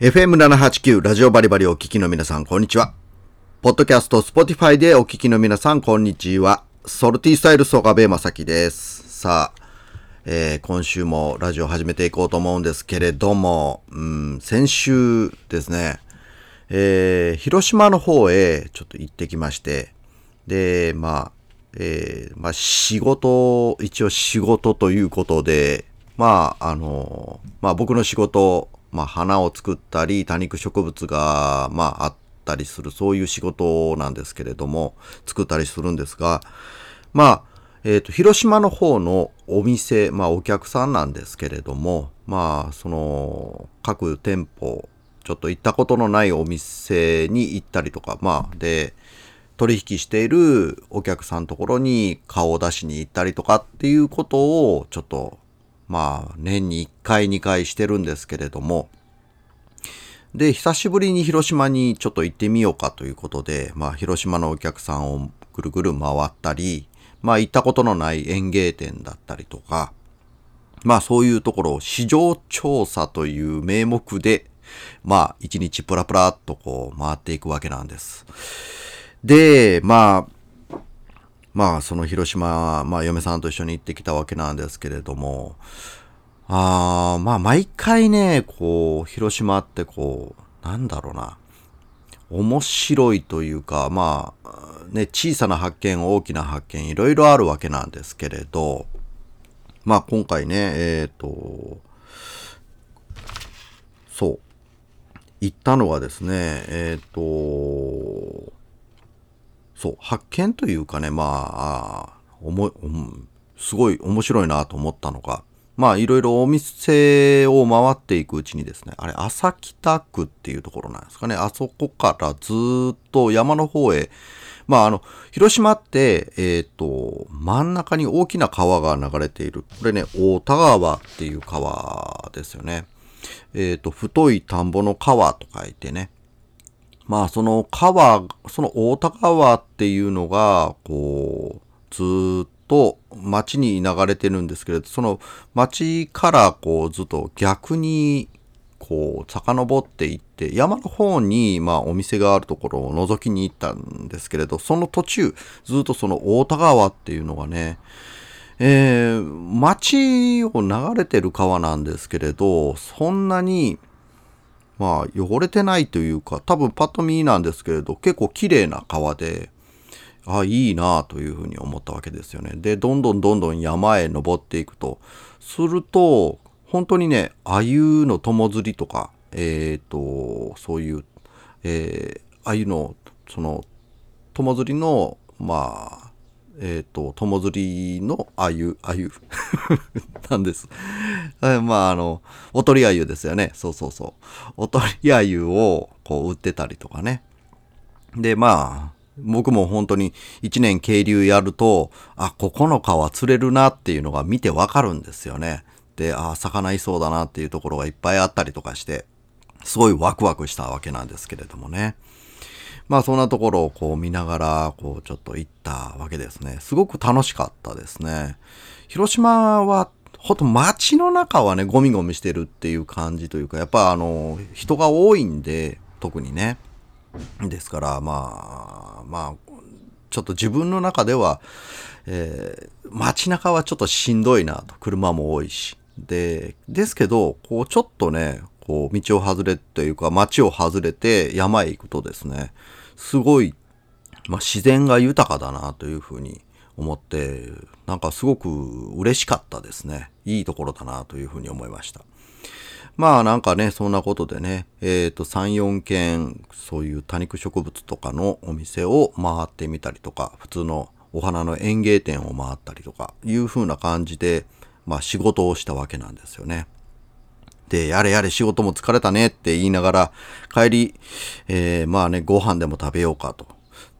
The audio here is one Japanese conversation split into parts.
FM789 ラジオバリバリお聞きの皆さん、こんにちは。ポッドキャスト、スポティファイでお聞きの皆さん、こんにちは。ソルティスタイルソガベマサキです。さあ、えー今週もラジオ始めていこうと思うんですけれども、うん、先週ですね、えー広島の方へちょっと行ってきまして、で、まあ、えーまあ仕事、一応仕事ということで、まあ、あの、まあ僕の仕事、まあ花を作ったり、多肉植物が、まああったりする、そういう仕事なんですけれども、作ったりするんですが、まあ、えっ、と、広島の方のお店、まあお客さんなんですけれども、まあ、その、各店舗、ちょっと行ったことのないお店に行ったりとか、まあ、で、取引しているお客さんのところに顔を出しに行ったりとかっていうことをちょっとまあ年に1回2回してるんですけれどもで久しぶりに広島にちょっと行ってみようかということでまあ広島のお客さんをぐるぐる回ったりまあ行ったことのない園芸店だったりとかまあそういうところを市場調査という名目でまあ一日プラプラっとこう回っていくわけなんです。で、まあ、まあ、その広島、まあ、嫁さんと一緒に行ってきたわけなんですけれども、あーまあ、毎回ね、こう、広島ってこう、なんだろうな、面白いというか、まあ、ね、小さな発見、大きな発見、いろいろあるわけなんですけれど、まあ、今回ね、えっ、と、そう、行ったのはですね、えっ、と、そう、発見というかね、まあ、おも、うんすごい面白いなと思ったのが、まあ、いろいろお店を回っていくうちにですね、あれ、朝北区っていうところなんですかね、あそこからずっと山の方へ、まあ、あの、広島って、えっ、と、真ん中に大きな川が流れている。これね、大田川っていう川ですよね。えっ、と、太い田んぼの川と書いてね、まあその川、その大田川っていうのが、こう、ずっと町に流れてるんですけれど、その町からこうずっと逆に、こう、遡っていって、山の方に、まあお店があるところを覗きに行ったんですけれど、その途中、ずっとその大田川っていうのがね、えー、町を流れてる川なんですけれど、そんなに、まあ汚れてないというか多分パッと見なんですけれど結構綺麗な川であいいなというふうに思ったわけですよね。でどんどんどんどん山へ登っていくとすると本当にね鮎の友釣りとかえっ、とそういうえー、鮎のその友釣りのまあえっ、と友釣りの鮎鮎 なんです。まああのおとり鮎ですよね。そうそうそう。おとり鮎をこう売ってたりとかね。でまあ僕も本当に一年渓流やるとあここの川釣れるなっていうのが見てわかるんですよね。であ魚いそうだなっていうところがいっぱいあったりとかしてすごいワクワクしたわけなんですけれどもね。まあそんなところをこう見ながらこうちょっと行ったわけですねすごく楽しかったですね広島はほんと街の中はね、ゴミゴミしてるっていう感じというか、やっぱあの、人が多いんで、特にね。ですから、まあ、まあ、ちょっと自分の中では、えー街中はちょっとしんどいなと、車も多いし。で、ですけど、こうちょっとね、こう道を外れというか、街を外れて山へ行くとですね、すごいまあ、自然が豊かだなというふうに思って、なんかすごく嬉しかったですね。いいところだなというふうに思いました。まあなんかね、そんなことでね、えっ、と、3、4軒、そういう多肉植物とかのお店を回ってみたりとか、普通のお花の園芸店を回ったりとか、いう風な感じで、まあ仕事をしたわけなんですよね。で、やれやれ仕事も疲れたねって言いながら、帰り、えーまあね、ご飯でも食べようかと。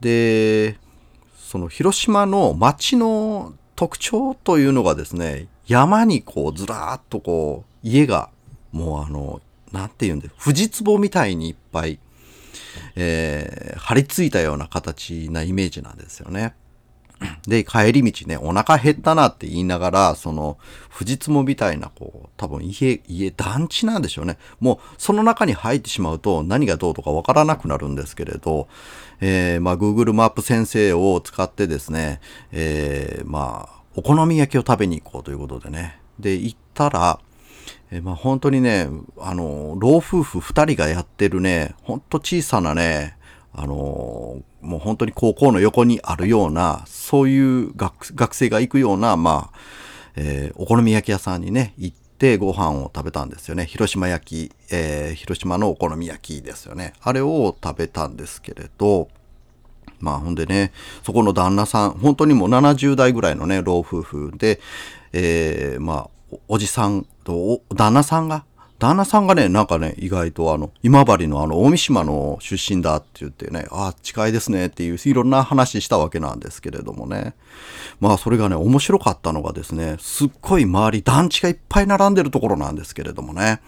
で、その広島の街の特徴というのがですね、山にこうずらーっとこう、家が、もうあの、なんて言うんで、藤壺みたいにいっぱい、えー張り付いたような形なイメージなんですよね。で、帰り道ね、お腹減ったなって言いながら、その、藤壺みたいな、こう、多分家、家、団地なんでしょうね。もう、その中に入ってしまうと何がどうとかわからなくなるんですけれど、えー、まあ、Google マップ先生を使ってですね、えー、まあ、お好み焼きを食べに行こうということでね。で、行ったら、えー、まあ、本当にね、あの、老夫婦二人がやってるね、ほんと小さなね、あのもう本当に高校の横にあるような、そういう学学生が行くような、まあ、えー、お好み焼き屋さんにね、行ってご飯を食べたんですよね。広島焼き、えー、広島のお好み焼きですよね。あれを食べたんですけれど、まあほんでね、そこの旦那さん、本当にもう70代ぐらいのね、老夫婦で、えー、まあ、おじさんと、旦那さんが、旦那さんがね、なんかね、意外とあの、今治のあの、大三島の出身だって言ってね、ああ、近いですねっていう、いろんな話したわけなんですけれどもね。まあ、それがね、面白かったのがですね、すっごい周り団地がいっぱい並んでるところなんですけれどもね。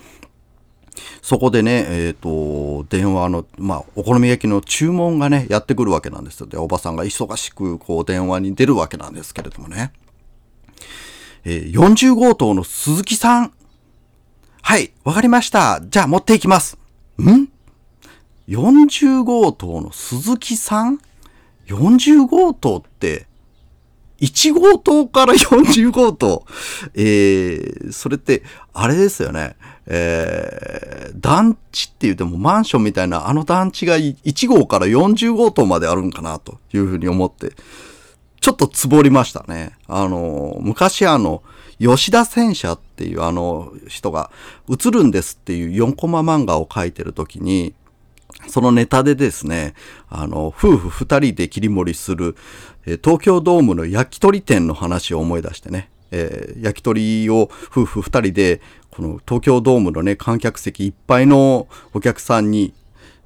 そこでね、えっ、ー、と、電話の、まあ、お好み焼きの注文がね、やってくるわけなんですよ。で、おばさんが忙しく、こう、電話に出るわけなんですけれどもね。えー、40号棟の鈴木さんはい、わかりました。じゃあ持っていきます。ん ?40 号棟の鈴木さん ?40 号棟って、1号棟から40号棟。えー、それって、あれですよね。えー、団地って言ってもマンションみたいなあの団地が1号から40号棟まであるんかなというふうに思って、ちょっとつぼりましたね。あの、昔あの、吉田戦車っていうあの人が映るんですっていう4コマ漫画を書いてる時に、そのネタでですね、あの、夫婦二人で切り盛りする、東京ドームの焼き鳥店の話を思い出してね、えー、焼き鳥を夫婦二人で、この東京ドームのね、観客席いっぱいのお客さんに、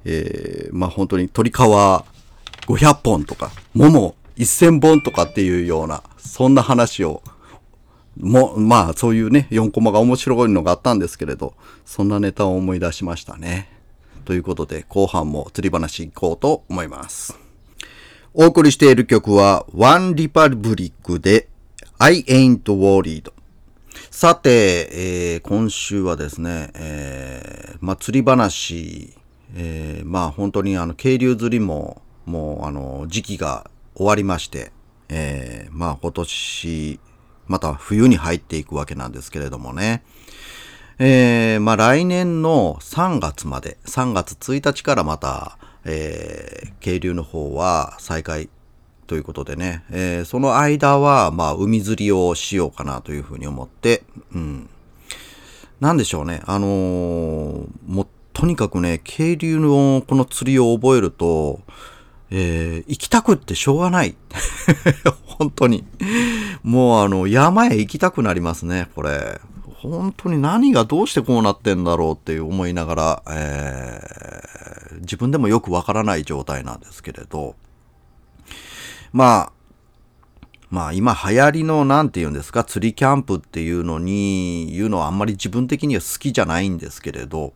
えー、まあ本当に鳥皮500本とか、桃1000本とかっていうような、そんな話をも、まあそういうね、4コマが面白いのがあったんですけれど、そんなネタを思い出しましたね。ということで、後半も釣り話行こうと思います。お送りしている曲は、One Republic で I Ain't Worried。さて、えー、今週はですね、えー、まあ釣り話、えー、まあ本当にあの、渓流釣りも、もうあの、時期が終わりまして、えー、まあ今年、また冬に入っていくわけなんですけれどもね。えー、まあ来年の3月まで、3月1日からまた、えー、渓流の方は再開ということでね、えー、その間は、まあ海釣りをしようかなというふうに思って、うん。なんでしょうね、あのー、もうとにかくね、渓流のこの釣りを覚えると、えー、行きたくってしょうがない。本当に。もうあの、山へ行きたくなりますね、これ。本当に何がどうしてこうなってんだろうって思いながら、えー、自分でもよくわからない状態なんですけれど、まあ、まあ今流行りの何て言うんですか、釣りキャンプっていうのに、言うのはあんまり自分的には好きじゃないんですけれど、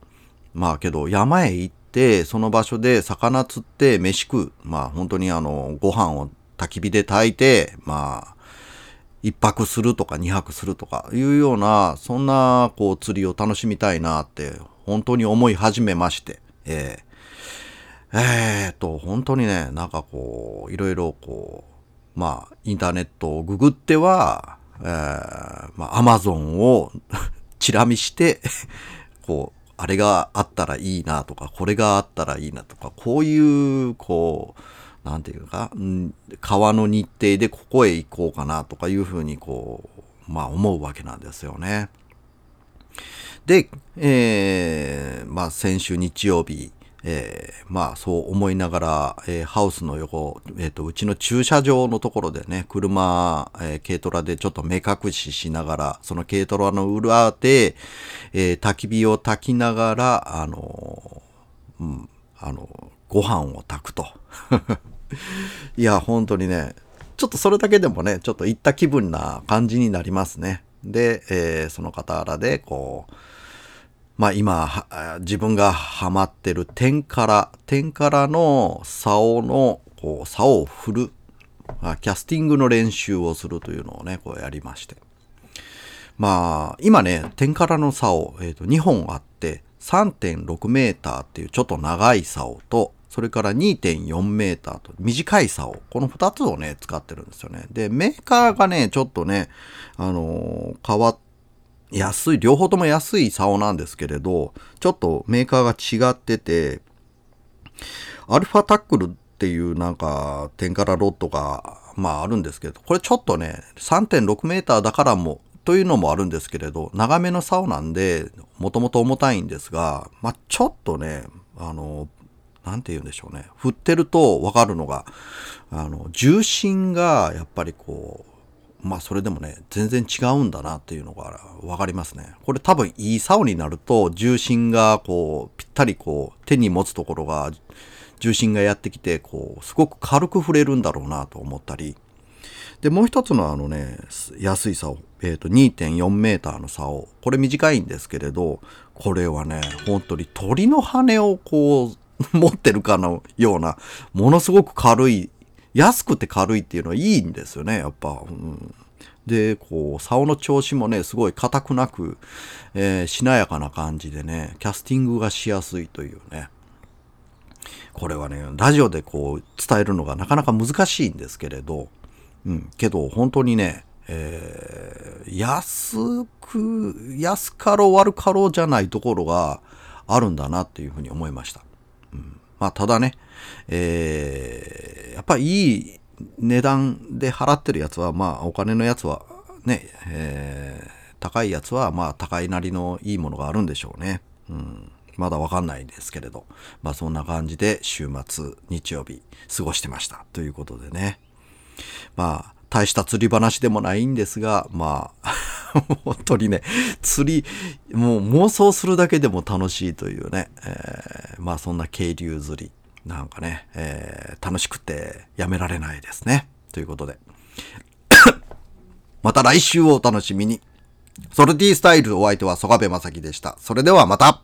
まあけど山へ行って、その場所で魚釣って飯食う。まあ本当にあの、ご飯を焚き火で炊いて、まあ、一泊するとか二泊するとかいうような、そんなこう釣りを楽しみたいなって本当に思い始めまして、えー、えー、と、本当にね、なんかこう、いろいろこう、まあ、インターネットをググっては、えー、まあ、アマゾンを チラ見して こう、あれがあったらいいなとか、これがあったらいいなとか、こういう、こう、なんていうか、ん、川の日程でここへ行こうかなとかいうふうにこう、まあ思うわけなんですよね。で、えー、まあ先週日曜日、えー、まあそう思いながら、えー、ハウスの横、えっ、ー、と、うちの駐車場のところでね、車、えー、軽トラでちょっと目隠ししながら、その軽トラの裏で、えー、焚き火を焚きながら、あのー、うん、あのー、ご飯を炊くと。いや、本当にね、ちょっとそれだけでもね、ちょっと行った気分な感じになりますね。で、えー、その傍らで、こう、まあ今、自分がハマってる点から、点からの竿の、こう、竿を振る。キャスティングの練習をするというのをね、こうやりまして。まあ、今ね、天からの竿、えっ、ー、と、2本あって、3.6メーターっていうちょっと長い竿と、それから2.4メーターと短い竿。この2つをね、使ってるんですよね。で、メーカーがね、ちょっとね、あのー、変わ安い、両方とも安い竿なんですけれど、ちょっとメーカーが違ってて、アルファタックルっていうなんか、テンカラロッドが、まああるんですけど、これちょっとね、3.6メーターだからも、というのもあるんですけれど、長めの竿なんで、もともと重たいんですが、まあちょっとね、あの、なんて言うんでしょうね。振ってるとわかるのが、あの、重心がやっぱりこう、まあそれでもね、全然違うんだなっていうのがわかりますね。これ多分いい竿になると重心がこうぴったりこう手に持つところが重心がやってきてこうすごく軽く触れるんだろうなと思ったり。で、もう一つのあのね、安い竿、えっ、ー、と2.4メーターの竿、これ短いんですけれど、これはね、本当に鳥の羽をこう 持ってるかのような、ものすごく軽い安くて軽いっていうのはいいんですよね、やっぱ。うん、で、こう、竿の調子もね、すごい硬くなく、えー、しなやかな感じでね、キャスティングがしやすいというね。これはね、ラジオでこう伝えるのがなかなか難しいんですけれど、うん、けど本当にね、えー、安く、安かろう悪かろうじゃないところがあるんだなっていうふうに思いました。うん、まあ、ただね、えー、やっぱいい値段で払ってるやつは、まあ、お金のやつはね、えー、高いやつは、まあ、高いなりのいいものがあるんでしょうね。うん。まだわかんないですけれど。まあ、そんな感じで週末、日曜日、過ごしてました。ということでね。まあ、大した釣り話でもないんですが、まあ、本当にね、釣り、もう妄想するだけでも楽しいというね、えー、まあそんな渓流釣り。なんかね、えー、楽しくてやめられないですね。ということで。また来週をお楽しみに。ソルティースタイルお相手は曽我部正樹でした。それではまた